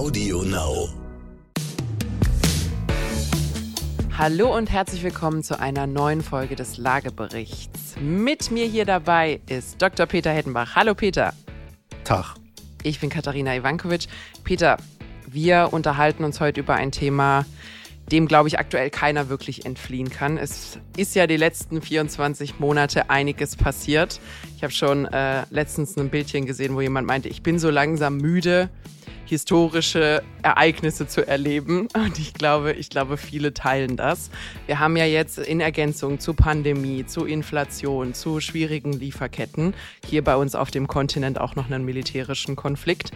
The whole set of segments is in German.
Audio Now. Hallo und herzlich willkommen zu einer neuen Folge des Lageberichts. Mit mir hier dabei ist Dr. Peter Hettenbach. Hallo Peter. Tag. Ich bin Katharina Ivankovic. Peter, wir unterhalten uns heute über ein Thema, dem, glaube ich, aktuell keiner wirklich entfliehen kann. Es ist ja die letzten 24 Monate einiges passiert. Ich habe schon äh, letztens ein Bildchen gesehen, wo jemand meinte, ich bin so langsam müde, historische Ereignisse zu erleben. Und ich glaube, ich glaube, viele teilen das. Wir haben ja jetzt in Ergänzung zu Pandemie, zu Inflation, zu schwierigen Lieferketten hier bei uns auf dem Kontinent auch noch einen militärischen Konflikt,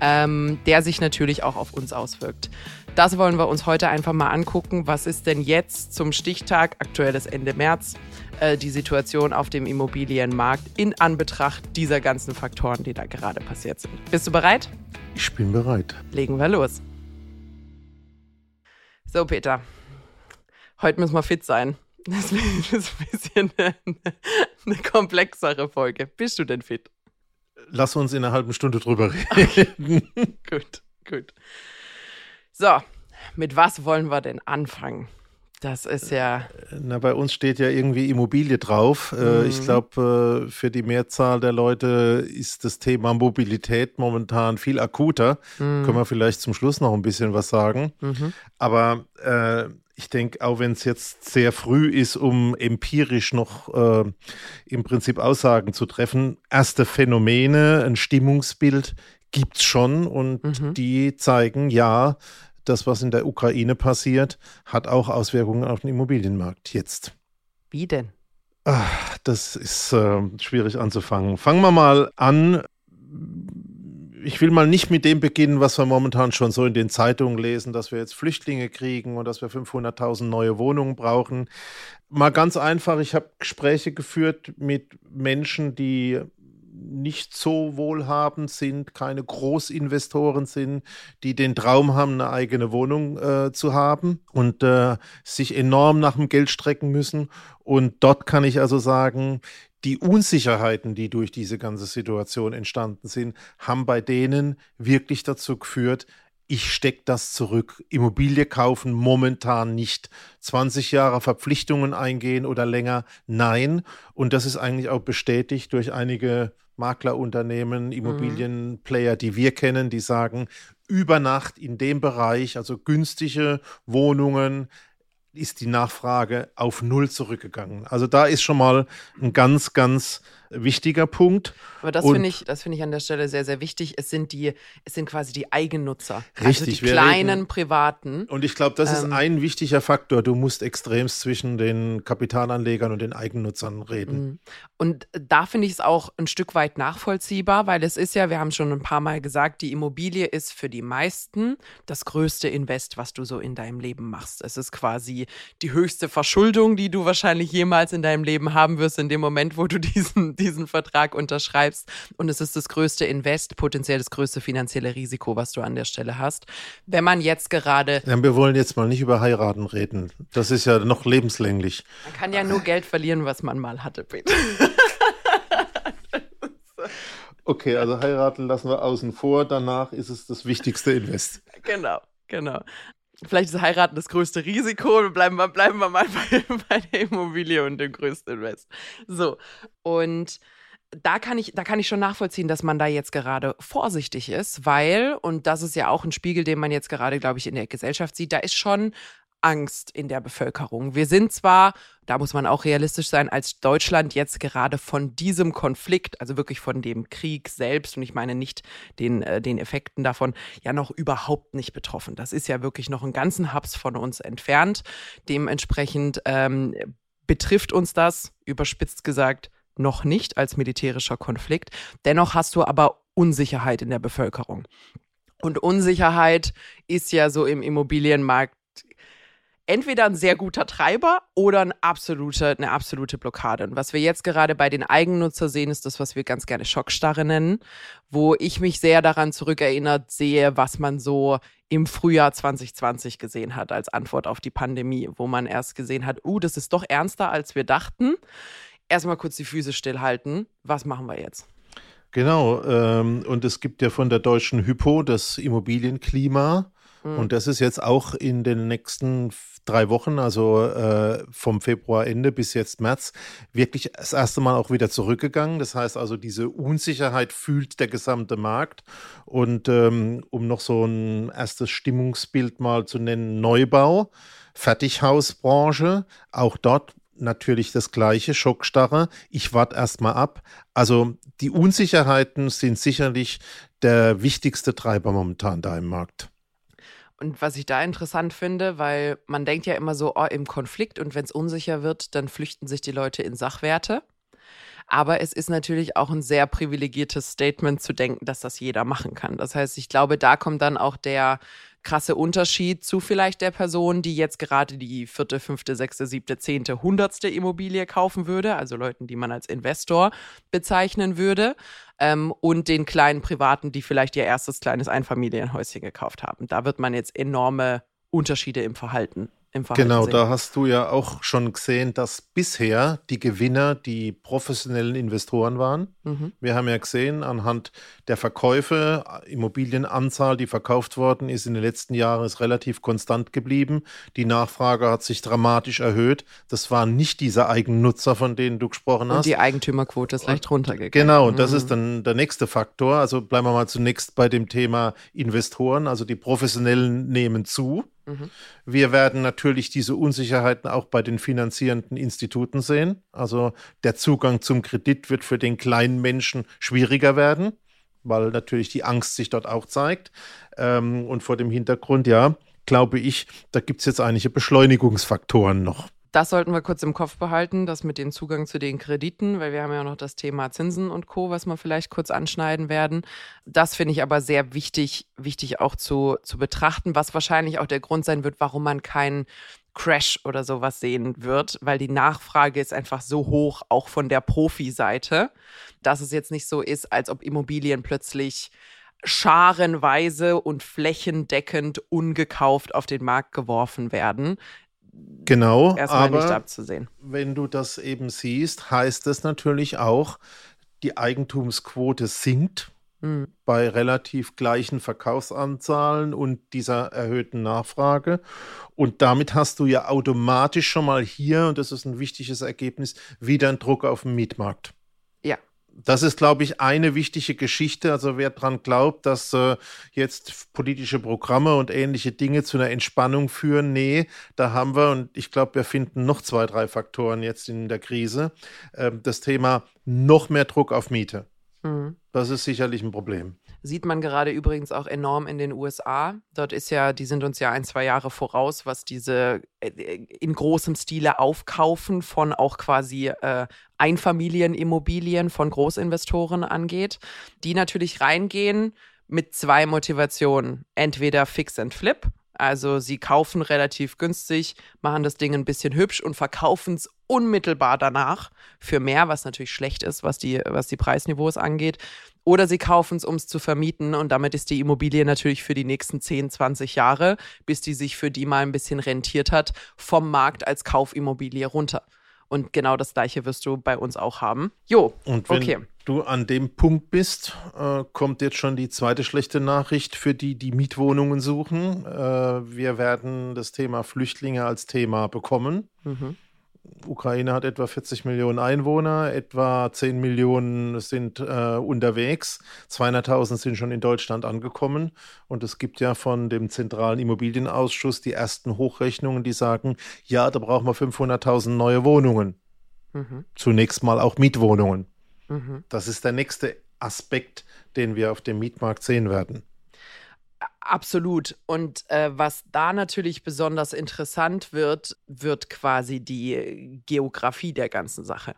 ähm, der sich natürlich auch auf uns auswirkt. Das wollen wir uns heute einfach mal angucken. Was ist denn jetzt zum Stichtag, aktuelles Ende März, äh, die Situation auf dem Immobilienmarkt in Anbetracht dieser ganzen Faktoren, die da gerade passiert sind? Bist du bereit? Ich bin bereit. Legen wir los. So, Peter. Heute müssen wir fit sein. Das ist ein bisschen eine, eine komplexere Folge. Bist du denn fit? Lass uns in einer halben Stunde drüber reden. gut, gut. So, mit was wollen wir denn anfangen? Das ist ja. Na, bei uns steht ja irgendwie Immobilie drauf. Mhm. Ich glaube, für die Mehrzahl der Leute ist das Thema Mobilität momentan viel akuter. Mhm. Können wir vielleicht zum Schluss noch ein bisschen was sagen. Mhm. Aber äh, ich denke, auch wenn es jetzt sehr früh ist, um empirisch noch äh, im Prinzip Aussagen zu treffen, erste Phänomene, ein Stimmungsbild gibt es schon und mhm. die zeigen, ja, das, was in der Ukraine passiert, hat auch Auswirkungen auf den Immobilienmarkt jetzt. Wie denn? Ach, das ist äh, schwierig anzufangen. Fangen wir mal an. Ich will mal nicht mit dem beginnen, was wir momentan schon so in den Zeitungen lesen, dass wir jetzt Flüchtlinge kriegen und dass wir 500.000 neue Wohnungen brauchen. Mal ganz einfach, ich habe Gespräche geführt mit Menschen, die nicht so wohlhabend sind, keine Großinvestoren sind, die den Traum haben, eine eigene Wohnung äh, zu haben und äh, sich enorm nach dem Geld strecken müssen. Und dort kann ich also sagen, die Unsicherheiten, die durch diese ganze Situation entstanden sind, haben bei denen wirklich dazu geführt, ich stecke das zurück. Immobilie kaufen momentan nicht. 20 Jahre Verpflichtungen eingehen oder länger, nein. Und das ist eigentlich auch bestätigt durch einige Maklerunternehmen, mhm. Immobilienplayer, die wir kennen, die sagen, über Nacht in dem Bereich, also günstige Wohnungen, ist die Nachfrage auf Null zurückgegangen. Also da ist schon mal ein ganz, ganz wichtiger Punkt. Aber das finde ich, das finde ich an der Stelle sehr, sehr wichtig. Es sind die, es sind quasi die Eigennutzer. Also Richtig. Also die kleinen reden, Privaten. Und ich glaube, das ähm, ist ein wichtiger Faktor. Du musst extremst zwischen den Kapitalanlegern und den Eigennutzern reden. Mhm. Und da finde ich es auch ein Stück weit nachvollziehbar, weil es ist ja, wir haben schon ein paar Mal gesagt, die Immobilie ist für die meisten das größte Invest, was du so in deinem Leben machst. Es ist quasi die höchste Verschuldung, die du wahrscheinlich jemals in deinem Leben haben wirst, in dem Moment, wo du diesen diesen Vertrag unterschreibst. Und es ist das größte Invest, potenziell das größte finanzielle Risiko, was du an der Stelle hast. Wenn man jetzt gerade. Ja, wir wollen jetzt mal nicht über heiraten reden. Das ist ja noch lebenslänglich. Man kann ja nur Geld verlieren, was man mal hatte, bitte. Okay, also heiraten lassen wir außen vor. Danach ist es das wichtigste Invest. Genau, genau. Vielleicht ist Heiraten das größte Risiko. Bleiben wir, bleiben wir mal bei, bei der Immobilie und dem größten Invest. So. Und da kann ich, da kann ich schon nachvollziehen, dass man da jetzt gerade vorsichtig ist, weil, und das ist ja auch ein Spiegel, den man jetzt gerade, glaube ich, in der Gesellschaft sieht, da ist schon Angst in der Bevölkerung. Wir sind zwar, da muss man auch realistisch sein, als Deutschland jetzt gerade von diesem Konflikt, also wirklich von dem Krieg selbst, und ich meine nicht den, äh, den Effekten davon, ja noch überhaupt nicht betroffen. Das ist ja wirklich noch einen ganzen Hubs von uns entfernt. Dementsprechend ähm, betrifft uns das, überspitzt gesagt, noch nicht als militärischer Konflikt. Dennoch hast du aber Unsicherheit in der Bevölkerung. Und Unsicherheit ist ja so im Immobilienmarkt entweder ein sehr guter Treiber oder eine absolute, eine absolute Blockade. Und was wir jetzt gerade bei den Eigennutzer sehen, ist das, was wir ganz gerne Schockstarre nennen, wo ich mich sehr daran zurückerinnert sehe, was man so im Frühjahr 2020 gesehen hat als Antwort auf die Pandemie, wo man erst gesehen hat, uh, das ist doch ernster, als wir dachten. Erstmal kurz die Füße stillhalten. Was machen wir jetzt? Genau, ähm, und es gibt ja von der deutschen Hypo das Immobilienklima. Mhm. Und das ist jetzt auch in den nächsten drei Wochen, also äh, vom Februarende bis jetzt März, wirklich das erste Mal auch wieder zurückgegangen. Das heißt also, diese Unsicherheit fühlt der gesamte Markt. Und ähm, um noch so ein erstes Stimmungsbild mal zu nennen, Neubau, Fertighausbranche, auch dort natürlich das gleiche, Schockstarre. Ich warte erstmal ab. Also die Unsicherheiten sind sicherlich der wichtigste Treiber momentan da im Markt. Und was ich da interessant finde, weil man denkt ja immer so, oh, im Konflikt und wenn es unsicher wird, dann flüchten sich die Leute in Sachwerte. Aber es ist natürlich auch ein sehr privilegiertes Statement zu denken, dass das jeder machen kann. Das heißt, ich glaube, da kommt dann auch der krasse Unterschied zu vielleicht der Person, die jetzt gerade die vierte, fünfte, sechste, siebte, zehnte, hundertste Immobilie kaufen würde, also Leuten, die man als Investor bezeichnen würde, ähm, und den kleinen Privaten, die vielleicht ihr erstes kleines Einfamilienhäuschen gekauft haben. Da wird man jetzt enorme Unterschiede im Verhalten im Verhalten Genau, sehen. da hast du ja auch schon gesehen, dass bisher die Gewinner die professionellen Investoren waren. Mhm. Wir haben ja gesehen, anhand der Verkäufe, Immobilienanzahl, die verkauft worden ist in den letzten Jahren, ist relativ konstant geblieben. Die Nachfrage hat sich dramatisch erhöht. Das waren nicht diese Eigennutzer, von denen du gesprochen hast. Und die Eigentümerquote ist leicht runtergegangen. Genau, und das mhm. ist dann der nächste Faktor. Also bleiben wir mal zunächst bei dem Thema Investoren. Also die Professionellen nehmen zu. Mhm. Wir werden natürlich diese Unsicherheiten auch bei den finanzierenden Instituten sehen. Also der Zugang zum Kredit wird für den kleinen Menschen schwieriger werden, weil natürlich die Angst sich dort auch zeigt. Ähm, und vor dem Hintergrund, ja, glaube ich, da gibt es jetzt einige Beschleunigungsfaktoren noch. Das sollten wir kurz im Kopf behalten, das mit dem Zugang zu den Krediten, weil wir haben ja noch das Thema Zinsen und Co., was wir vielleicht kurz anschneiden werden. Das finde ich aber sehr wichtig, wichtig auch zu, zu betrachten, was wahrscheinlich auch der Grund sein wird, warum man keinen Crash oder sowas sehen wird, weil die Nachfrage ist einfach so hoch, auch von der Profi-Seite, dass es jetzt nicht so ist, als ob Immobilien plötzlich scharenweise und flächendeckend ungekauft auf den Markt geworfen werden. Genau, erstmal aber nicht abzusehen. Wenn du das eben siehst, heißt das natürlich auch, die Eigentumsquote sinkt mhm. bei relativ gleichen Verkaufsanzahlen und dieser erhöhten Nachfrage. Und damit hast du ja automatisch schon mal hier, und das ist ein wichtiges Ergebnis, wieder einen Druck auf den Mietmarkt das ist, glaube ich, eine wichtige Geschichte. Also wer daran glaubt, dass äh, jetzt politische Programme und ähnliche Dinge zu einer Entspannung führen, nee, da haben wir, und ich glaube, wir finden noch zwei, drei Faktoren jetzt in der Krise. Äh, das Thema noch mehr Druck auf Miete. Mhm. Das ist sicherlich ein Problem. Sieht man gerade übrigens auch enorm in den USA. Dort ist ja, die sind uns ja ein, zwei Jahre voraus, was diese äh, in großem Stile Aufkaufen von auch quasi äh, Einfamilienimmobilien von Großinvestoren angeht, die natürlich reingehen mit zwei Motivationen. Entweder Fix and Flip, also sie kaufen relativ günstig, machen das Ding ein bisschen hübsch und verkaufen es unmittelbar danach für mehr, was natürlich schlecht ist, was die, was die Preisniveaus angeht. Oder sie kaufen es, um es zu vermieten und damit ist die Immobilie natürlich für die nächsten 10, 20 Jahre, bis die sich für die mal ein bisschen rentiert hat, vom Markt als Kaufimmobilie runter. Und genau das gleiche wirst du bei uns auch haben. Jo, und wenn okay. Du an dem Punkt bist, äh, kommt jetzt schon die zweite schlechte Nachricht für die, die Mietwohnungen suchen. Äh, wir werden das Thema Flüchtlinge als Thema bekommen. Mhm. Ukraine hat etwa 40 Millionen Einwohner, etwa 10 Millionen sind äh, unterwegs, 200.000 sind schon in Deutschland angekommen und es gibt ja von dem zentralen Immobilienausschuss die ersten Hochrechnungen, die sagen, ja, da brauchen wir 500.000 neue Wohnungen. Mhm. Zunächst mal auch Mietwohnungen. Mhm. Das ist der nächste Aspekt, den wir auf dem Mietmarkt sehen werden. Absolut. Und äh, was da natürlich besonders interessant wird, wird quasi die Geografie der ganzen Sache.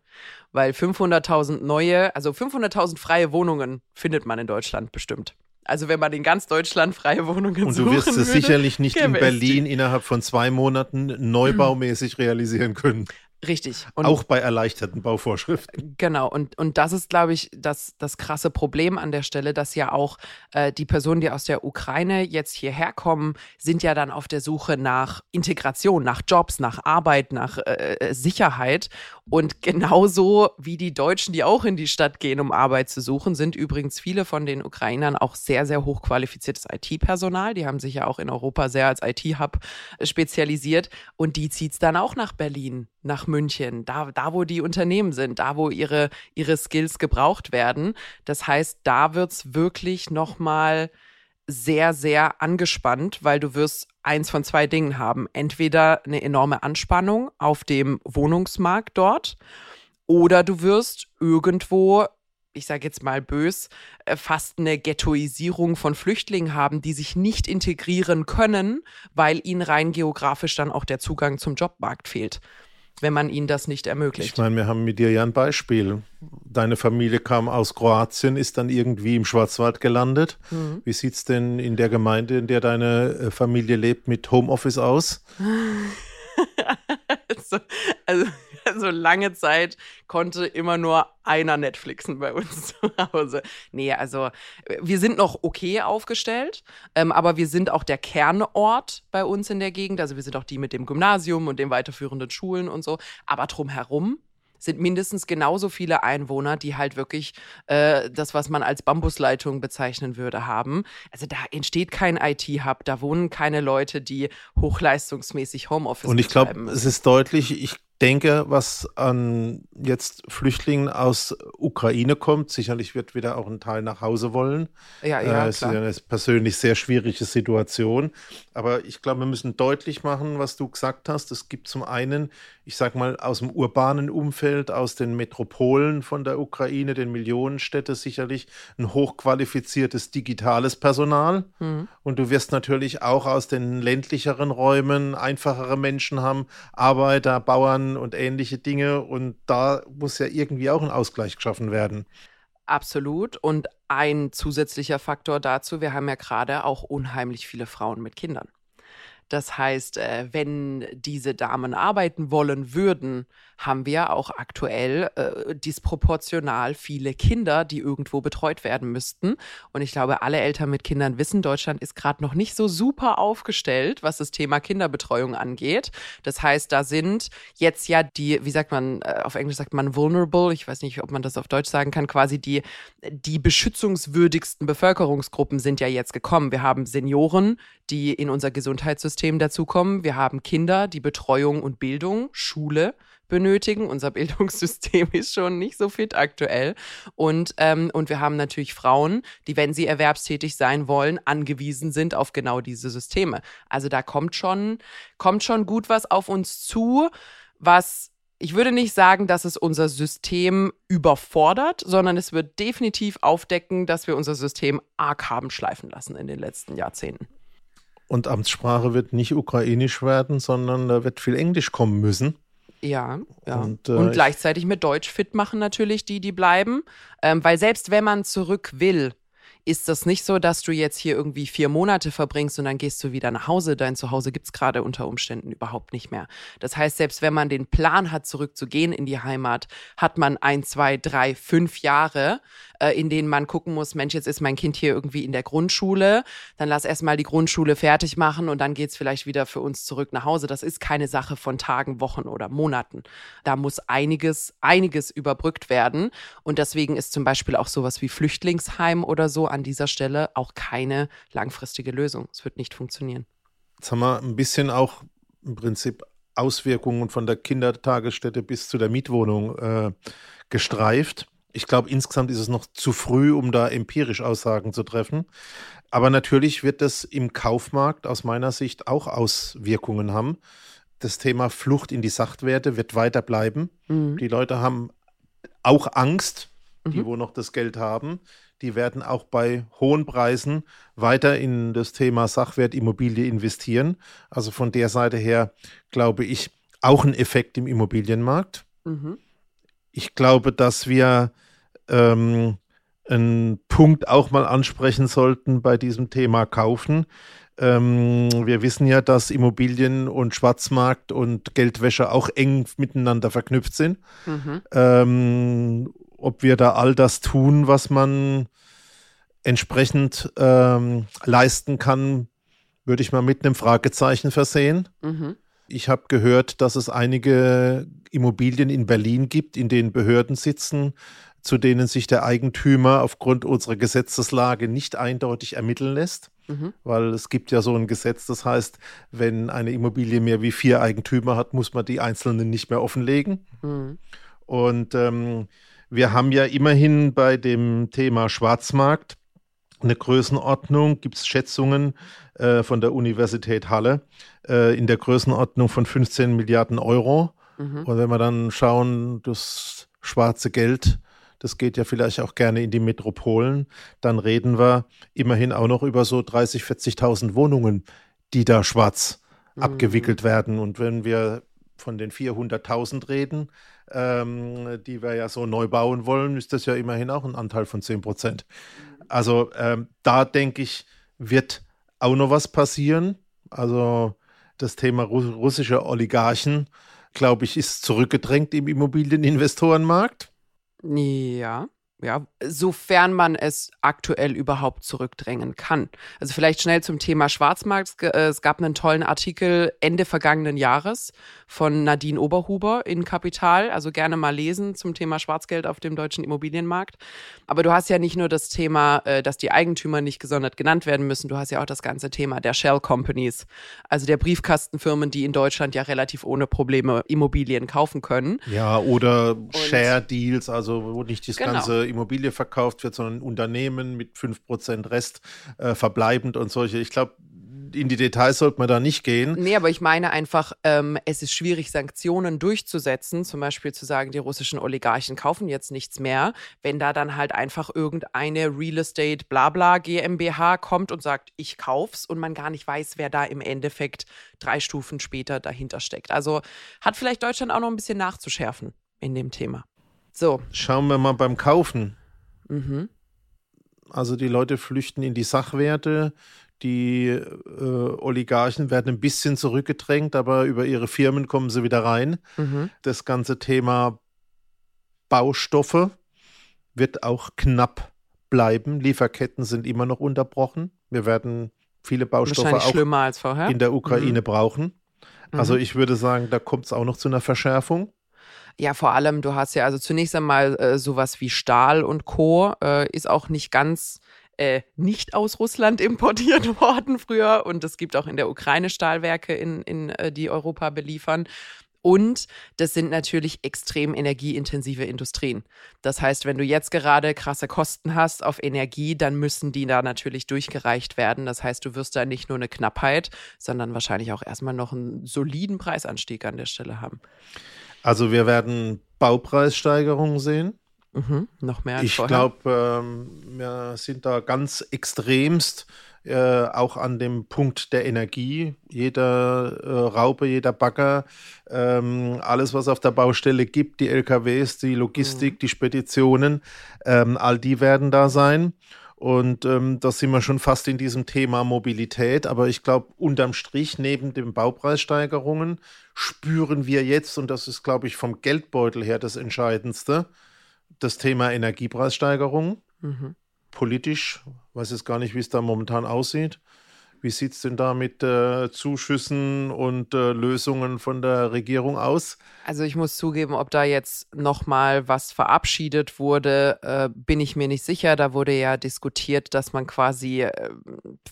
Weil 500.000 neue, also 500.000 freie Wohnungen findet man in Deutschland bestimmt. Also wenn man in ganz Deutschland freie Wohnungen Und du wirst es würde, sicherlich nicht in Berlin innerhalb von zwei Monaten neubaumäßig realisieren können. Richtig. Und auch bei erleichterten Bauvorschriften. Genau. Und, und das ist, glaube ich, das, das krasse Problem an der Stelle, dass ja auch äh, die Personen, die aus der Ukraine jetzt hierher kommen, sind ja dann auf der Suche nach Integration, nach Jobs, nach Arbeit, nach äh, äh Sicherheit. Und genauso wie die Deutschen, die auch in die Stadt gehen, um Arbeit zu suchen, sind übrigens viele von den Ukrainern auch sehr, sehr hochqualifiziertes IT-Personal. Die haben sich ja auch in Europa sehr als IT-Hub spezialisiert. Und die zieht es dann auch nach Berlin, nach München, da, da wo die Unternehmen sind, da wo ihre, ihre Skills gebraucht werden. Das heißt, da wird es wirklich nochmal sehr, sehr angespannt, weil du wirst eins von zwei Dingen haben. Entweder eine enorme Anspannung auf dem Wohnungsmarkt dort oder du wirst irgendwo, ich sage jetzt mal bös, äh, fast eine Ghettoisierung von Flüchtlingen haben, die sich nicht integrieren können, weil ihnen rein geografisch dann auch der Zugang zum Jobmarkt fehlt wenn man ihnen das nicht ermöglicht. Ich meine, wir haben mit dir ja ein Beispiel. Deine Familie kam aus Kroatien, ist dann irgendwie im Schwarzwald gelandet. Mhm. Wie sieht es denn in der Gemeinde, in der deine äh, Familie lebt, mit Homeoffice aus? also, also also lange Zeit konnte immer nur einer Netflixen bei uns zu Hause. Nee, also wir sind noch okay aufgestellt, ähm, aber wir sind auch der Kernort bei uns in der Gegend. Also wir sind auch die mit dem Gymnasium und den weiterführenden Schulen und so. Aber drumherum sind mindestens genauso viele Einwohner, die halt wirklich äh, das, was man als Bambusleitung bezeichnen würde, haben. Also da entsteht kein IT-Hub, da wohnen keine Leute, die hochleistungsmäßig Homeoffice Und ich glaube, es ist deutlich, ich denke, was an jetzt Flüchtlingen aus Ukraine kommt, sicherlich wird wieder auch ein Teil nach Hause wollen. Ja, ja, äh, es ist eine persönlich sehr schwierige Situation. Aber ich glaube, wir müssen deutlich machen, was du gesagt hast. Es gibt zum einen, ich sage mal, aus dem urbanen Umfeld, aus den Metropolen von der Ukraine, den Millionenstädten sicherlich ein hochqualifiziertes digitales Personal. Mhm. Und du wirst natürlich auch aus den ländlicheren Räumen einfachere Menschen haben, Arbeiter, Bauern, und ähnliche Dinge. Und da muss ja irgendwie auch ein Ausgleich geschaffen werden. Absolut. Und ein zusätzlicher Faktor dazu, wir haben ja gerade auch unheimlich viele Frauen mit Kindern. Das heißt, äh, wenn diese Damen arbeiten wollen würden, haben wir auch aktuell äh, disproportional viele Kinder, die irgendwo betreut werden müssten. Und ich glaube, alle Eltern mit Kindern wissen, Deutschland ist gerade noch nicht so super aufgestellt, was das Thema Kinderbetreuung angeht. Das heißt, da sind jetzt ja die, wie sagt man, äh, auf Englisch sagt man vulnerable, ich weiß nicht, ob man das auf Deutsch sagen kann, quasi die, die beschützungswürdigsten Bevölkerungsgruppen sind ja jetzt gekommen. Wir haben Senioren, die in unser Gesundheitssystem dazukommen. Wir haben Kinder, die Betreuung und Bildung, Schule benötigen. Unser Bildungssystem ist schon nicht so fit aktuell. Und, ähm, und wir haben natürlich Frauen, die, wenn sie erwerbstätig sein wollen, angewiesen sind auf genau diese Systeme. Also da kommt schon, kommt schon gut was auf uns zu, was ich würde nicht sagen, dass es unser System überfordert, sondern es wird definitiv aufdecken, dass wir unser System arg haben schleifen lassen in den letzten Jahrzehnten. Und Amtssprache wird nicht ukrainisch werden, sondern da wird viel Englisch kommen müssen. Ja, ja. Und, äh, und gleichzeitig mit Deutsch fit machen natürlich die, die bleiben. Ähm, weil selbst wenn man zurück will, ist das nicht so, dass du jetzt hier irgendwie vier Monate verbringst und dann gehst du wieder nach Hause. Dein Zuhause gibt es gerade unter Umständen überhaupt nicht mehr. Das heißt, selbst wenn man den Plan hat, zurückzugehen in die Heimat, hat man ein, zwei, drei, fünf Jahre, äh, in denen man gucken muss, Mensch, jetzt ist mein Kind hier irgendwie in der Grundschule, dann lass erstmal die Grundschule fertig machen und dann geht's vielleicht wieder für uns zurück nach Hause. Das ist keine Sache von Tagen, Wochen oder Monaten. Da muss einiges, einiges überbrückt werden. Und deswegen ist zum Beispiel auch sowas wie Flüchtlingsheim oder so an dieser Stelle auch keine langfristige Lösung. Es wird nicht funktionieren. Jetzt haben wir ein bisschen auch im Prinzip Auswirkungen von der Kindertagesstätte bis zu der Mietwohnung äh, gestreift. Ich glaube, insgesamt ist es noch zu früh, um da empirisch Aussagen zu treffen. Aber natürlich wird das im Kaufmarkt aus meiner Sicht auch Auswirkungen haben. Das Thema Flucht in die Sachtwerte wird weiter bleiben. Mhm. Die Leute haben auch Angst, die mhm. wo noch das Geld haben die werden auch bei hohen Preisen weiter in das Thema Sachwertimmobilie investieren. Also von der Seite her glaube ich auch ein Effekt im Immobilienmarkt. Mhm. Ich glaube, dass wir ähm, einen Punkt auch mal ansprechen sollten bei diesem Thema Kaufen. Ähm, wir wissen ja, dass Immobilien und Schwarzmarkt und Geldwäsche auch eng miteinander verknüpft sind. Mhm. Ähm, ob wir da all das tun, was man entsprechend ähm, leisten kann, würde ich mal mit einem Fragezeichen versehen. Mhm. Ich habe gehört, dass es einige Immobilien in Berlin gibt, in denen Behörden sitzen, zu denen sich der Eigentümer aufgrund unserer Gesetzeslage nicht eindeutig ermitteln lässt. Mhm. Weil es gibt ja so ein Gesetz, das heißt, wenn eine Immobilie mehr wie vier Eigentümer hat, muss man die einzelnen nicht mehr offenlegen. Mhm. Und ähm, wir haben ja immerhin bei dem Thema Schwarzmarkt eine Größenordnung, gibt es Schätzungen äh, von der Universität Halle äh, in der Größenordnung von 15 Milliarden Euro. Mhm. Und wenn wir dann schauen, das schwarze Geld, das geht ja vielleicht auch gerne in die Metropolen, dann reden wir immerhin auch noch über so 30, 40.000 Wohnungen, die da schwarz mhm. abgewickelt werden. Und wenn wir von den 400.000 reden, ähm, die wir ja so neu bauen wollen, ist das ja immerhin auch ein Anteil von 10 Prozent. Also ähm, da denke ich, wird auch noch was passieren. Also das Thema russische Oligarchen, glaube ich, ist zurückgedrängt im Immobilieninvestorenmarkt. Ja ja, sofern man es aktuell überhaupt zurückdrängen kann. Also vielleicht schnell zum Thema Schwarzmarkt. Äh, es gab einen tollen Artikel Ende vergangenen Jahres von Nadine Oberhuber in Kapital. Also gerne mal lesen zum Thema Schwarzgeld auf dem deutschen Immobilienmarkt. Aber du hast ja nicht nur das Thema, äh, dass die Eigentümer nicht gesondert genannt werden müssen. Du hast ja auch das ganze Thema der Shell Companies, also der Briefkastenfirmen, die in Deutschland ja relativ ohne Probleme Immobilien kaufen können. Ja, oder Share Deals, also wo nicht das genau. ganze Immobilie verkauft wird, sondern Unternehmen mit 5% Rest äh, verbleibend und solche. Ich glaube, in die Details sollte man da nicht gehen. Nee, aber ich meine einfach, ähm, es ist schwierig, Sanktionen durchzusetzen. Zum Beispiel zu sagen, die russischen Oligarchen kaufen jetzt nichts mehr. Wenn da dann halt einfach irgendeine Real Estate Blabla GmbH kommt und sagt, ich kauf's und man gar nicht weiß, wer da im Endeffekt drei Stufen später dahinter steckt. Also hat vielleicht Deutschland auch noch ein bisschen nachzuschärfen in dem Thema. So. Schauen wir mal beim Kaufen. Mhm. Also die Leute flüchten in die Sachwerte. Die äh, Oligarchen werden ein bisschen zurückgedrängt, aber über ihre Firmen kommen sie wieder rein. Mhm. Das ganze Thema Baustoffe wird auch knapp bleiben. Lieferketten sind immer noch unterbrochen. Wir werden viele Baustoffe auch in der Ukraine mhm. brauchen. Also mhm. ich würde sagen, da kommt es auch noch zu einer Verschärfung. Ja, vor allem, du hast ja also zunächst einmal äh, sowas wie Stahl und Co. Äh, ist auch nicht ganz äh, nicht aus Russland importiert worden früher. Und es gibt auch in der Ukraine Stahlwerke, in, in, äh, die Europa beliefern. Und das sind natürlich extrem energieintensive Industrien. Das heißt, wenn du jetzt gerade krasse Kosten hast auf Energie, dann müssen die da natürlich durchgereicht werden. Das heißt, du wirst da nicht nur eine Knappheit, sondern wahrscheinlich auch erstmal noch einen soliden Preisanstieg an der Stelle haben. Also wir werden Baupreissteigerungen sehen. Mhm, noch mehr als Ich glaube, ähm, wir sind da ganz extremst äh, auch an dem Punkt der Energie. Jeder äh, Raupe, jeder Bagger, ähm, alles, was auf der Baustelle gibt, die LKWs, die Logistik, mhm. die Speditionen, ähm, all die werden da sein. Und ähm, da sind wir schon fast in diesem Thema Mobilität. Aber ich glaube, unterm Strich, neben den Baupreissteigerungen, spüren wir jetzt, und das ist, glaube ich, vom Geldbeutel her das Entscheidendste, das Thema Energiepreissteigerungen. Mhm. Politisch, weiß jetzt gar nicht, wie es da momentan aussieht. Wie sieht es denn da mit äh, Zuschüssen und äh, Lösungen von der Regierung aus? Also ich muss zugeben, ob da jetzt nochmal was verabschiedet wurde, äh, bin ich mir nicht sicher. Da wurde ja diskutiert, dass man quasi äh,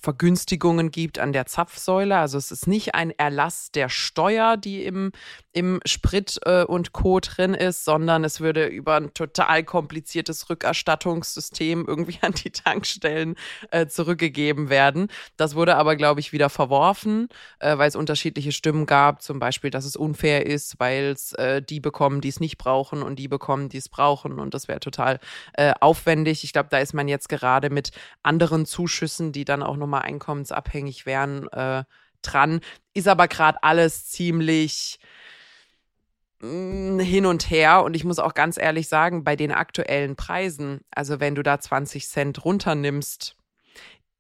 Vergünstigungen gibt an der Zapfsäule. Also es ist nicht ein Erlass der Steuer, die im, im Sprit äh, und Co. drin ist, sondern es würde über ein total kompliziertes Rückerstattungssystem irgendwie an die Tankstellen äh, zurückgegeben werden. Das wurde aber, glaube ich, wieder verworfen, äh, weil es unterschiedliche Stimmen gab. Zum Beispiel, dass es unfair ist, weil es äh, die bekommen, die es nicht brauchen und die bekommen, die es brauchen. Und das wäre total äh, aufwendig. Ich glaube, da ist man jetzt gerade mit anderen Zuschüssen, die dann auch nochmal einkommensabhängig wären, äh, dran. Ist aber gerade alles ziemlich mm, hin und her. Und ich muss auch ganz ehrlich sagen, bei den aktuellen Preisen, also wenn du da 20 Cent runternimmst,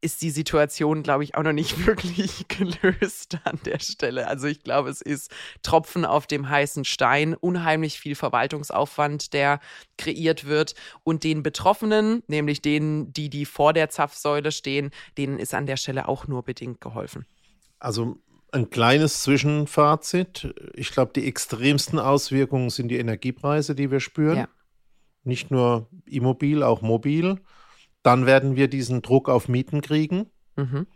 ist die Situation, glaube ich, auch noch nicht wirklich gelöst an der Stelle. Also ich glaube, es ist Tropfen auf dem heißen Stein, unheimlich viel Verwaltungsaufwand, der kreiert wird. Und den Betroffenen, nämlich denen, die, die vor der Zapfsäule stehen, denen ist an der Stelle auch nur bedingt geholfen. Also Ein kleines Zwischenfazit. Ich glaube, die extremsten Auswirkungen sind die Energiepreise, die wir spüren. Ja. Nicht nur immobil, auch mobil. Dann werden wir diesen Druck auf Mieten kriegen. Mhm.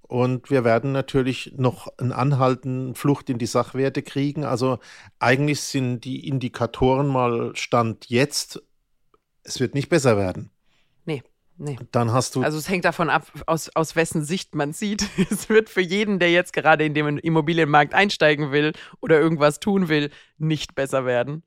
Und wir werden natürlich noch einen anhaltenden Flucht in die Sachwerte kriegen. Also eigentlich sind die Indikatoren mal Stand jetzt, es wird nicht besser werden. Nee. Nee. Dann hast du. Also es hängt davon ab, aus, aus wessen Sicht man sieht. Es wird für jeden, der jetzt gerade in den Immobilienmarkt einsteigen will oder irgendwas tun will, nicht besser werden.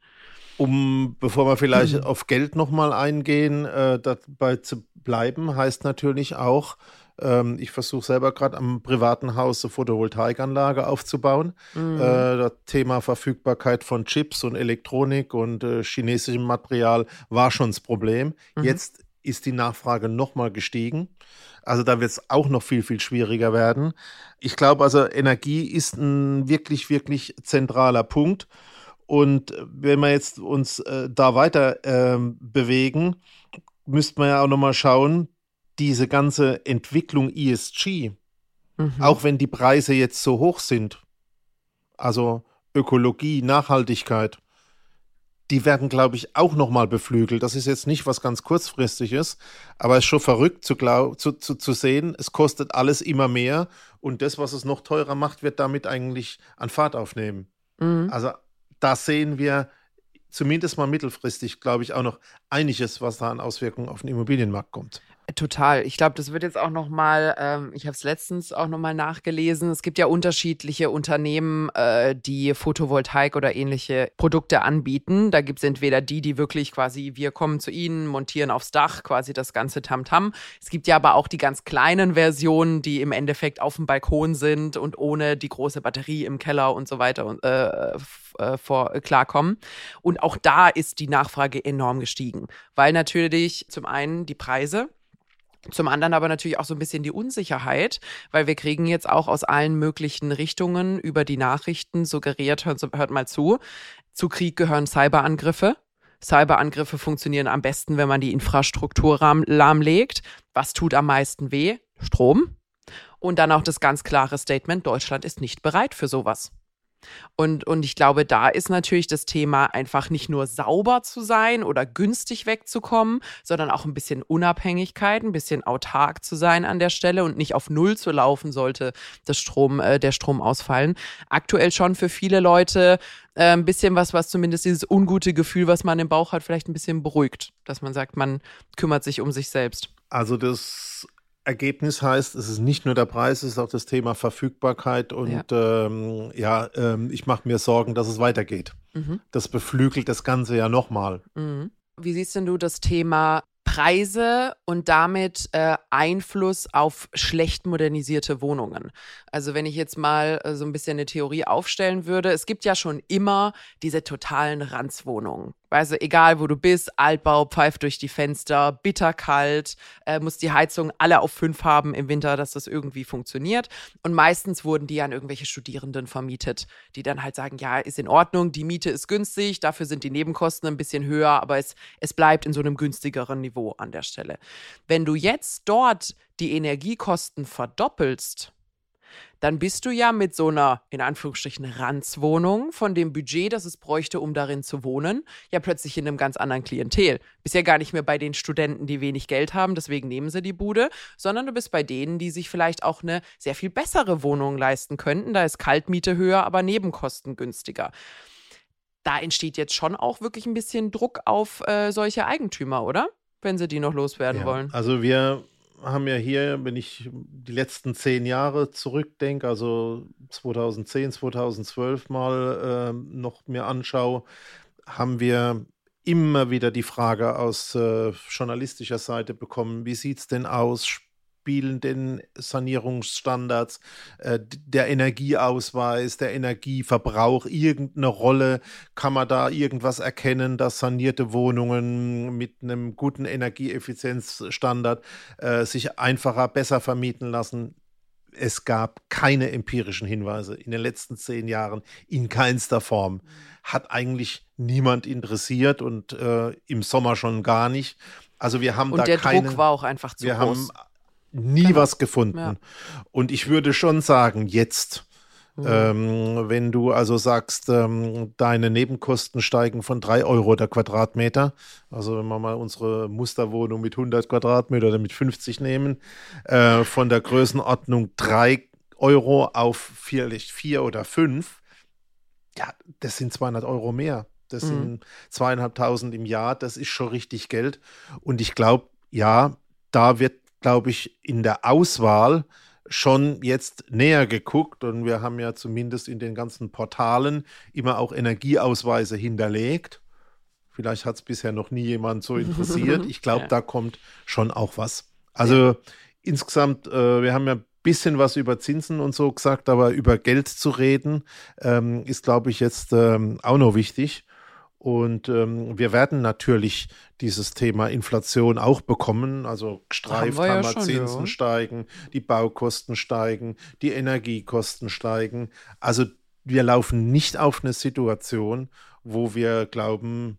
Um, bevor wir vielleicht mhm. auf Geld nochmal eingehen, äh, dabei zu bleiben, heißt natürlich auch, ähm, ich versuche selber gerade am privaten Haus eine Photovoltaikanlage aufzubauen. Mhm. Äh, das Thema Verfügbarkeit von Chips und Elektronik und äh, chinesischem Material war schon das Problem. Mhm. Jetzt ist die Nachfrage nochmal gestiegen. Also da wird es auch noch viel, viel schwieriger werden. Ich glaube also, Energie ist ein wirklich, wirklich zentraler Punkt. Und wenn wir jetzt uns äh, da weiter äh, bewegen, müsste man ja auch nochmal schauen, diese ganze Entwicklung ESG, mhm. auch wenn die Preise jetzt so hoch sind, also Ökologie, Nachhaltigkeit, die werden, glaube ich, auch nochmal beflügelt. Das ist jetzt nicht was ganz kurzfristiges, aber es ist schon verrückt zu, glaub, zu, zu, zu sehen, es kostet alles immer mehr und das, was es noch teurer macht, wird damit eigentlich an Fahrt aufnehmen. Mhm. Also da sehen wir zumindest mal mittelfristig, glaube ich, auch noch einiges, was da an Auswirkungen auf den Immobilienmarkt kommt. Total. Ich glaube, das wird jetzt auch noch mal. Ähm, ich habe es letztens auch noch mal nachgelesen. Es gibt ja unterschiedliche Unternehmen, äh, die Photovoltaik oder ähnliche Produkte anbieten. Da gibt es entweder die, die wirklich quasi, wir kommen zu ihnen, montieren aufs Dach quasi das ganze Tamtam. -Tam. Es gibt ja aber auch die ganz kleinen Versionen, die im Endeffekt auf dem Balkon sind und ohne die große Batterie im Keller und so weiter und äh, äh, vor, äh, klarkommen. Und auch da ist die Nachfrage enorm gestiegen, weil natürlich zum einen die Preise zum anderen aber natürlich auch so ein bisschen die Unsicherheit, weil wir kriegen jetzt auch aus allen möglichen Richtungen über die Nachrichten suggeriert, hört, mal zu, zu Krieg gehören Cyberangriffe. Cyberangriffe funktionieren am besten, wenn man die Infrastruktur lahmlegt. Was tut am meisten weh? Strom. Und dann auch das ganz klare Statement, Deutschland ist nicht bereit für sowas. Und, und ich glaube, da ist natürlich das Thema einfach nicht nur sauber zu sein oder günstig wegzukommen, sondern auch ein bisschen Unabhängigkeit, ein bisschen autark zu sein an der Stelle und nicht auf Null zu laufen sollte das Strom, äh, der Strom ausfallen. Aktuell schon für viele Leute äh, ein bisschen was, was zumindest dieses ungute Gefühl, was man im Bauch hat, vielleicht ein bisschen beruhigt, dass man sagt, man kümmert sich um sich selbst. Also das Ergebnis heißt, es ist nicht nur der Preis, es ist auch das Thema Verfügbarkeit und ja, ähm, ja ähm, ich mache mir Sorgen, dass es weitergeht. Mhm. Das beflügelt das Ganze ja nochmal. Mhm. Wie siehst denn du das Thema Preise und damit äh, Einfluss auf schlecht modernisierte Wohnungen. Also wenn ich jetzt mal äh, so ein bisschen eine Theorie aufstellen würde, es gibt ja schon immer diese totalen Ranzwohnungen. Also egal wo du bist, Altbau, pfeift durch die Fenster, bitterkalt, äh, muss die Heizung alle auf fünf haben im Winter, dass das irgendwie funktioniert. Und meistens wurden die an irgendwelche Studierenden vermietet, die dann halt sagen, ja, ist in Ordnung, die Miete ist günstig, dafür sind die Nebenkosten ein bisschen höher, aber es, es bleibt in so einem günstigeren Niveau an der Stelle. Wenn du jetzt dort die Energiekosten verdoppelst, dann bist du ja mit so einer, in Anführungsstrichen, Ranzwohnung von dem Budget, das es bräuchte, um darin zu wohnen, ja plötzlich in einem ganz anderen Klientel. Bist ja gar nicht mehr bei den Studenten, die wenig Geld haben, deswegen nehmen sie die Bude, sondern du bist bei denen, die sich vielleicht auch eine sehr viel bessere Wohnung leisten könnten. Da ist Kaltmiete höher, aber Nebenkosten günstiger. Da entsteht jetzt schon auch wirklich ein bisschen Druck auf äh, solche Eigentümer, oder? Wenn sie die noch loswerden ja, wollen. Also wir haben ja hier, wenn ich die letzten zehn Jahre zurückdenke, also 2010, 2012 mal äh, noch mir anschaue, haben wir immer wieder die Frage aus äh, journalistischer Seite bekommen, wie sieht es denn aus? Spielen den Sanierungsstandards, äh, der Energieausweis, der Energieverbrauch irgendeine Rolle? Kann man da irgendwas erkennen, dass sanierte Wohnungen mit einem guten Energieeffizienzstandard äh, sich einfacher, besser vermieten lassen? es gab keine empirischen Hinweise in den letzten zehn Jahren in keinster Form. Hat eigentlich niemand interessiert und äh, im Sommer schon gar nicht. Also wir haben und da der keine, Druck war auch einfach zu wir groß. haben nie genau. was gefunden. Ja. Und ich würde schon sagen, jetzt Mhm. Ähm, wenn du also sagst, ähm, deine Nebenkosten steigen von 3 Euro der Quadratmeter, also wenn wir mal unsere Musterwohnung mit 100 Quadratmeter oder mit 50 nehmen, äh, von der Größenordnung 3 Euro auf vielleicht 4 oder 5, ja, das sind 200 Euro mehr. Das mhm. sind zweieinhalbtausend im Jahr, das ist schon richtig Geld. Und ich glaube, ja, da wird, glaube ich, in der Auswahl schon jetzt näher geguckt und wir haben ja zumindest in den ganzen Portalen immer auch Energieausweise hinterlegt. Vielleicht hat es bisher noch nie jemand so interessiert. Ich glaube, ja. da kommt schon auch was. Also ja. insgesamt, äh, wir haben ja ein bisschen was über Zinsen und so gesagt, aber über Geld zu reden, ähm, ist, glaube ich, jetzt ähm, auch noch wichtig. Und ähm, wir werden natürlich dieses Thema Inflation auch bekommen. Also gestreift haben, wir, ja Zinsen ja. steigen, die Baukosten steigen, die Energiekosten steigen. Also wir laufen nicht auf eine Situation, wo wir glauben,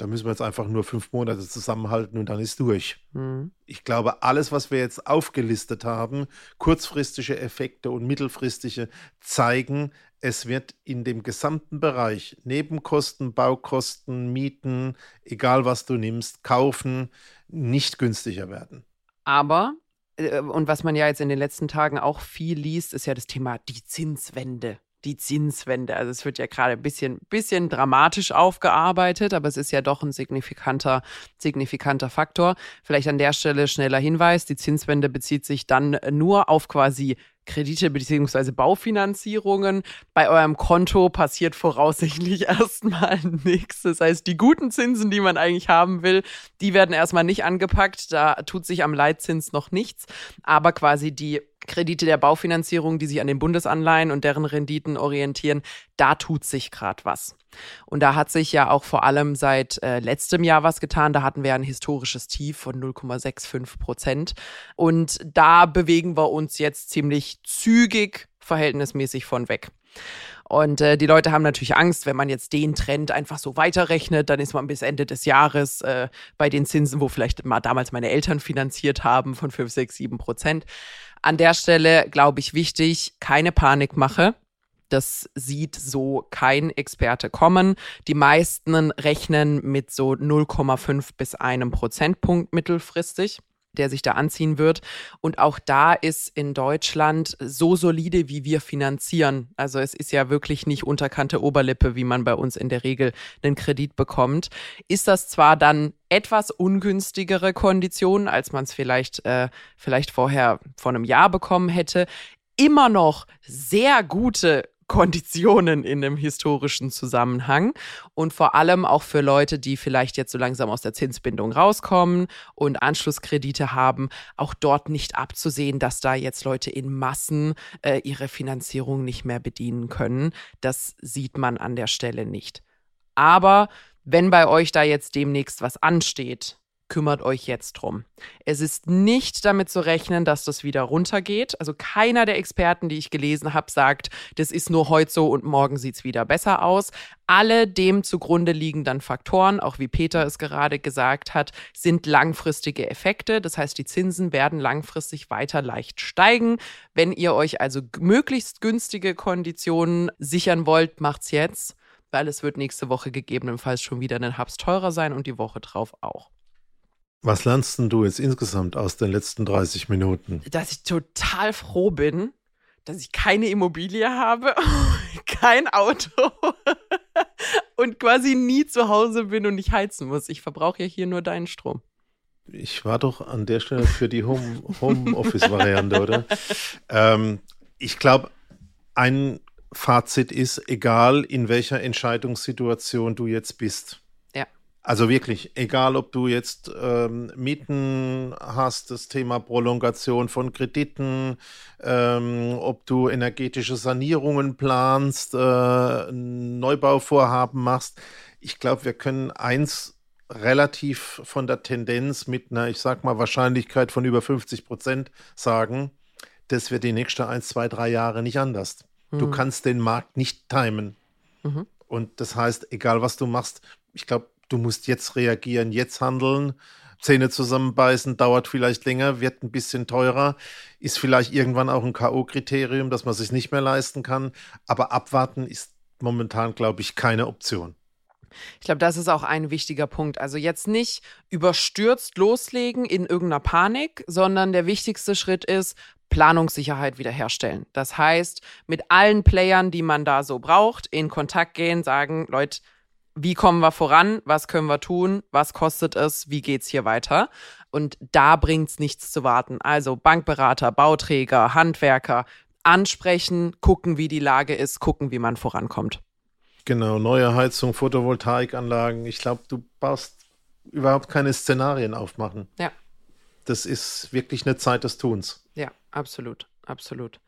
da müssen wir jetzt einfach nur fünf Monate zusammenhalten und dann ist durch. Mhm. Ich glaube, alles, was wir jetzt aufgelistet haben, kurzfristige Effekte und mittelfristige, zeigen, es wird in dem gesamten Bereich Nebenkosten, Baukosten, Mieten, egal was du nimmst, kaufen, nicht günstiger werden. Aber, äh, und was man ja jetzt in den letzten Tagen auch viel liest, ist ja das Thema die Zinswende. Die Zinswende. Also es wird ja gerade ein bisschen, bisschen dramatisch aufgearbeitet, aber es ist ja doch ein signifikanter, signifikanter Faktor. Vielleicht an der Stelle schneller Hinweis. Die Zinswende bezieht sich dann nur auf quasi Kredite bzw. Baufinanzierungen. Bei eurem Konto passiert voraussichtlich erstmal nichts. Das heißt, die guten Zinsen, die man eigentlich haben will, die werden erstmal nicht angepackt. Da tut sich am Leitzins noch nichts. Aber quasi die Kredite der Baufinanzierung, die sich an den Bundesanleihen und deren Renditen orientieren, da tut sich gerade was. Und da hat sich ja auch vor allem seit äh, letztem Jahr was getan. Da hatten wir ein historisches Tief von 0,65 Prozent. Und da bewegen wir uns jetzt ziemlich zügig verhältnismäßig von weg. Und äh, die Leute haben natürlich Angst, wenn man jetzt den Trend einfach so weiterrechnet, dann ist man bis Ende des Jahres äh, bei den Zinsen, wo vielleicht mal damals meine Eltern finanziert haben, von 5, 6, 7 Prozent. An der Stelle, glaube ich, wichtig, keine Panikmache. Das sieht so kein Experte kommen. Die meisten rechnen mit so 0,5 bis einem Prozentpunkt mittelfristig der sich da anziehen wird. Und auch da ist in Deutschland so solide, wie wir finanzieren. Also es ist ja wirklich nicht unterkante Oberlippe, wie man bei uns in der Regel einen Kredit bekommt. Ist das zwar dann etwas ungünstigere Konditionen, als man es vielleicht, äh, vielleicht vorher vor einem Jahr bekommen hätte, immer noch sehr gute Konditionen in einem historischen Zusammenhang und vor allem auch für Leute, die vielleicht jetzt so langsam aus der Zinsbindung rauskommen und Anschlusskredite haben, auch dort nicht abzusehen, dass da jetzt Leute in Massen äh, ihre Finanzierung nicht mehr bedienen können. Das sieht man an der Stelle nicht. Aber wenn bei euch da jetzt demnächst was ansteht, kümmert euch jetzt drum. Es ist nicht damit zu rechnen, dass das wieder runtergeht. Also keiner der Experten, die ich gelesen habe, sagt, das ist nur heute so und morgen sieht es wieder besser aus. Alle dem zugrunde liegenden Faktoren, auch wie Peter es gerade gesagt hat, sind langfristige Effekte. Das heißt, die Zinsen werden langfristig weiter leicht steigen. Wenn ihr euch also möglichst günstige Konditionen sichern wollt, macht's jetzt weil es wird nächste Woche gegebenenfalls schon wieder einen Hubs teurer sein und die Woche drauf auch. Was lernst denn du jetzt insgesamt aus den letzten 30 Minuten? Dass ich total froh bin, dass ich keine Immobilie habe, kein Auto und quasi nie zu Hause bin und nicht heizen muss. Ich verbrauche ja hier nur deinen Strom. Ich war doch an der Stelle für die Homeoffice-Variante, Home oder? Ähm, ich glaube, ein Fazit ist, egal in welcher Entscheidungssituation du jetzt bist, also wirklich, egal ob du jetzt ähm, Mieten hast, das Thema Prolongation von Krediten, ähm, ob du energetische Sanierungen planst, äh, Neubauvorhaben machst. Ich glaube, wir können eins relativ von der Tendenz mit einer, ich sag mal, Wahrscheinlichkeit von über 50 Prozent sagen, das wird die nächsten ein, zwei, drei Jahre nicht anders. Mhm. Du kannst den Markt nicht timen. Mhm. Und das heißt, egal was du machst, ich glaube, du musst jetzt reagieren, jetzt handeln. Zähne zusammenbeißen, dauert vielleicht länger, wird ein bisschen teurer, ist vielleicht irgendwann auch ein K.O.-Kriterium, dass man sich nicht mehr leisten kann. Aber abwarten ist momentan, glaube ich, keine Option. Ich glaube, das ist auch ein wichtiger Punkt. Also jetzt nicht überstürzt loslegen in irgendeiner Panik, sondern der wichtigste Schritt ist, Planungssicherheit wiederherstellen. Das heißt, mit allen Playern, die man da so braucht, in Kontakt gehen, sagen, Leute, wie kommen wir voran? Was können wir tun? Was kostet es? Wie geht's hier weiter? Und da bringt's nichts zu warten. Also Bankberater, Bauträger, Handwerker ansprechen, gucken, wie die Lage ist, gucken, wie man vorankommt. Genau, neue Heizung, Photovoltaikanlagen. Ich glaube, du brauchst überhaupt keine Szenarien aufmachen. Ja. Das ist wirklich eine Zeit des Tuns. Ja, absolut, absolut.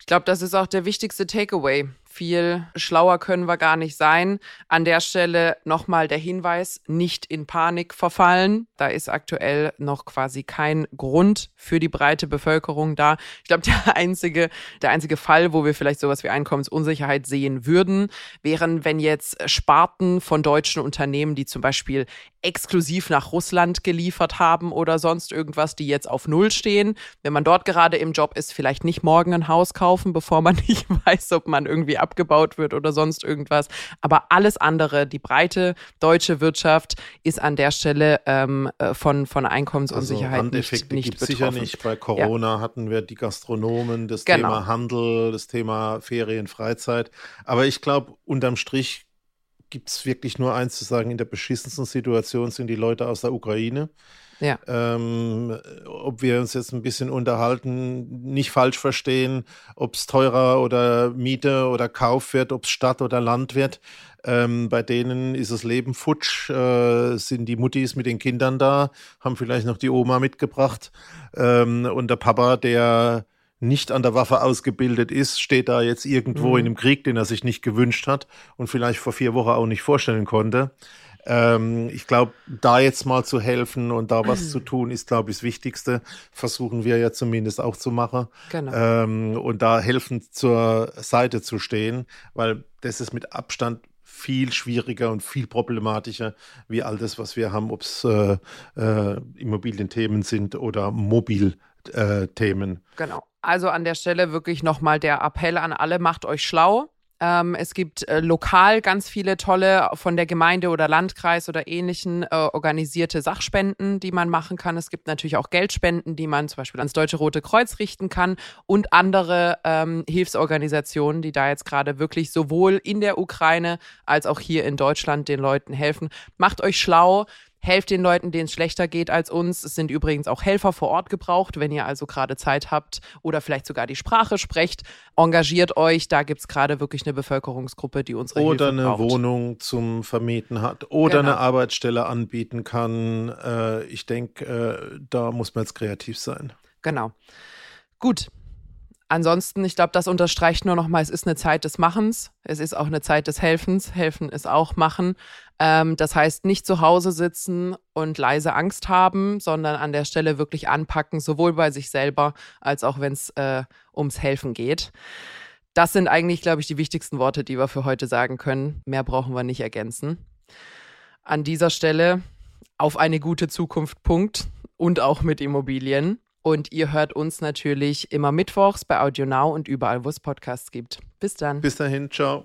Ich glaube, das ist auch der wichtigste Takeaway viel schlauer können wir gar nicht sein. An der Stelle nochmal der Hinweis, nicht in Panik verfallen. Da ist aktuell noch quasi kein Grund für die breite Bevölkerung da. Ich glaube, der einzige, der einzige Fall, wo wir vielleicht sowas wie Einkommensunsicherheit sehen würden, wären, wenn jetzt Sparten von deutschen Unternehmen, die zum Beispiel exklusiv nach Russland geliefert haben oder sonst irgendwas, die jetzt auf Null stehen. Wenn man dort gerade im Job ist, vielleicht nicht morgen ein Haus kaufen, bevor man nicht weiß, ob man irgendwie abgebaut wird oder sonst irgendwas. Aber alles andere, die breite deutsche Wirtschaft ist an der Stelle ähm, äh, von, von Einkommensunsicherheit also nicht, nicht betroffen. sicher nicht. Bei Corona ja. hatten wir die Gastronomen, das genau. Thema Handel, das Thema Ferien, Freizeit. Aber ich glaube, unterm Strich gibt es wirklich nur eins zu sagen, in der beschissensten Situation sind die Leute aus der Ukraine. Ja. Ähm, ob wir uns jetzt ein bisschen unterhalten, nicht falsch verstehen, ob es teurer oder Miete oder Kauf wird, ob es Stadt oder Land wird. Ähm, bei denen ist das Leben futsch, äh, sind die Muttis mit den Kindern da, haben vielleicht noch die Oma mitgebracht ähm, und der Papa, der nicht an der Waffe ausgebildet ist, steht da jetzt irgendwo mhm. in einem Krieg, den er sich nicht gewünscht hat und vielleicht vor vier Wochen auch nicht vorstellen konnte. Ähm, ich glaube, da jetzt mal zu helfen und da was zu tun, ist, glaube ich, das Wichtigste. Versuchen wir ja zumindest auch zu machen. Genau. Ähm, und da helfend zur Seite zu stehen, weil das ist mit Abstand viel schwieriger und viel problematischer wie all das, was wir haben, ob es äh, äh, Immobilienthemen sind oder Mobilthemen. Äh, genau. Also an der Stelle wirklich nochmal der Appell an alle, macht euch schlau. Ähm, es gibt äh, lokal ganz viele tolle von der Gemeinde oder Landkreis oder ähnlichen äh, organisierte Sachspenden, die man machen kann. Es gibt natürlich auch Geldspenden, die man zum Beispiel ans Deutsche Rote Kreuz richten kann und andere ähm, Hilfsorganisationen, die da jetzt gerade wirklich sowohl in der Ukraine als auch hier in Deutschland den Leuten helfen. Macht euch schlau Helft den Leuten, denen es schlechter geht als uns. Es sind übrigens auch Helfer vor Ort gebraucht, wenn ihr also gerade Zeit habt oder vielleicht sogar die Sprache sprecht. Engagiert euch, da gibt es gerade wirklich eine Bevölkerungsgruppe, die unsere oder Hilfe braucht. Oder eine Wohnung zum Vermieten hat oder genau. eine Arbeitsstelle anbieten kann. Äh, ich denke, äh, da muss man jetzt kreativ sein. Genau. Gut, Ansonsten, ich glaube, das unterstreicht nur nochmal, es ist eine Zeit des Machens, es ist auch eine Zeit des Helfens. Helfen ist auch machen. Ähm, das heißt, nicht zu Hause sitzen und leise Angst haben, sondern an der Stelle wirklich anpacken, sowohl bei sich selber als auch wenn es äh, ums Helfen geht. Das sind eigentlich, glaube ich, die wichtigsten Worte, die wir für heute sagen können. Mehr brauchen wir nicht ergänzen. An dieser Stelle auf eine gute Zukunft, Punkt. Und auch mit Immobilien. Und ihr hört uns natürlich immer mittwochs bei Audio Now und überall, wo es Podcasts gibt. Bis dann. Bis dahin, ciao.